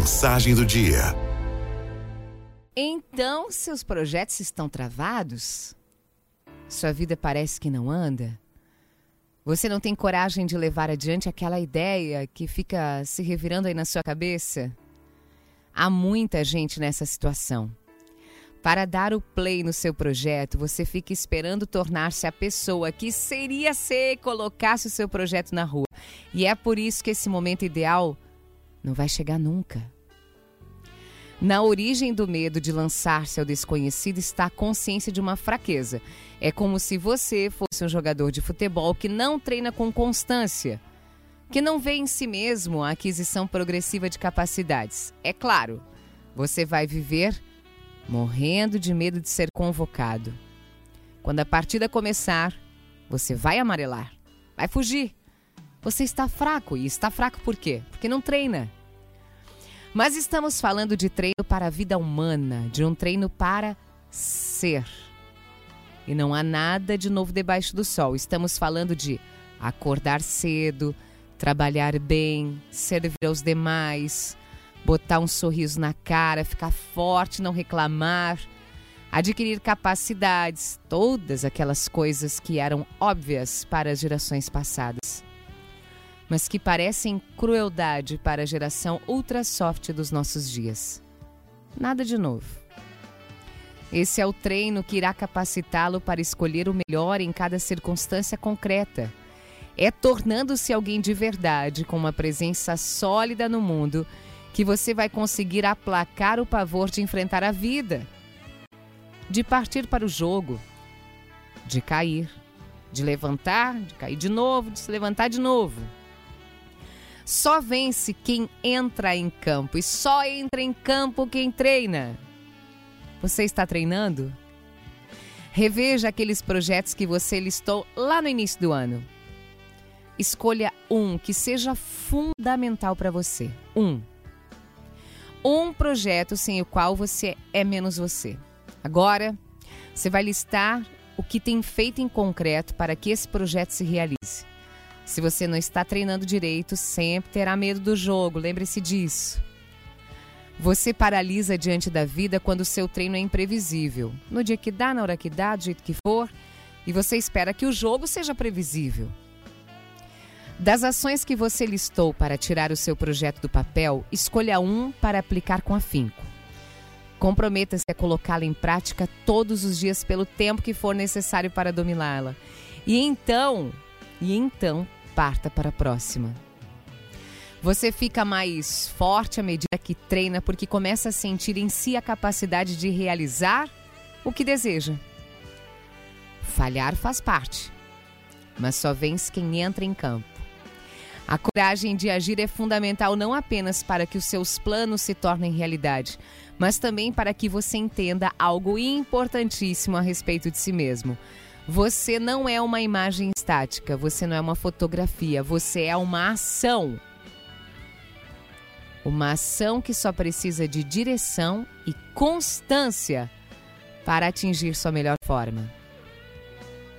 Mensagem do dia. Então, seus projetos estão travados? Sua vida parece que não anda? Você não tem coragem de levar adiante aquela ideia que fica se revirando aí na sua cabeça? Há muita gente nessa situação. Para dar o play no seu projeto, você fica esperando tornar-se a pessoa que seria ser colocasse o seu projeto na rua. E é por isso que esse momento ideal não vai chegar nunca. Na origem do medo de lançar-se ao desconhecido está a consciência de uma fraqueza. É como se você fosse um jogador de futebol que não treina com constância, que não vê em si mesmo a aquisição progressiva de capacidades. É claro, você vai viver morrendo de medo de ser convocado. Quando a partida começar, você vai amarelar, vai fugir. Você está fraco e está fraco por quê? Porque não treina. Mas estamos falando de treino para a vida humana, de um treino para ser. E não há nada de novo debaixo do sol. Estamos falando de acordar cedo, trabalhar bem, servir aos demais, botar um sorriso na cara, ficar forte, não reclamar, adquirir capacidades, todas aquelas coisas que eram óbvias para as gerações passadas mas que parecem crueldade para a geração ultra soft dos nossos dias. Nada de novo. Esse é o treino que irá capacitá-lo para escolher o melhor em cada circunstância concreta. É tornando-se alguém de verdade, com uma presença sólida no mundo, que você vai conseguir aplacar o pavor de enfrentar a vida, de partir para o jogo, de cair, de levantar, de cair de novo, de se levantar de novo só vence quem entra em campo e só entra em campo quem treina. Você está treinando? Reveja aqueles projetos que você listou lá no início do ano. Escolha um que seja fundamental para você. Um. Um projeto sem o qual você é menos você. Agora, você vai listar o que tem feito em concreto para que esse projeto se realize. Se você não está treinando direito, sempre terá medo do jogo, lembre-se disso. Você paralisa diante da vida quando o seu treino é imprevisível. No dia que dá, na hora que dá, do jeito que for, e você espera que o jogo seja previsível. Das ações que você listou para tirar o seu projeto do papel, escolha um para aplicar com afinco. Comprometa-se a colocá-la em prática todos os dias pelo tempo que for necessário para dominá-la. E então, e então parta para a próxima. Você fica mais forte à medida que treina porque começa a sentir em si a capacidade de realizar o que deseja. Falhar faz parte, mas só vence quem entra em campo. A coragem de agir é fundamental não apenas para que os seus planos se tornem realidade, mas também para que você entenda algo importantíssimo a respeito de si mesmo. Você não é uma imagem estática, você não é uma fotografia, você é uma ação. Uma ação que só precisa de direção e constância para atingir sua melhor forma.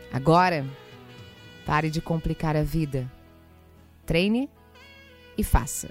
Agora, pare de complicar a vida. Treine e faça.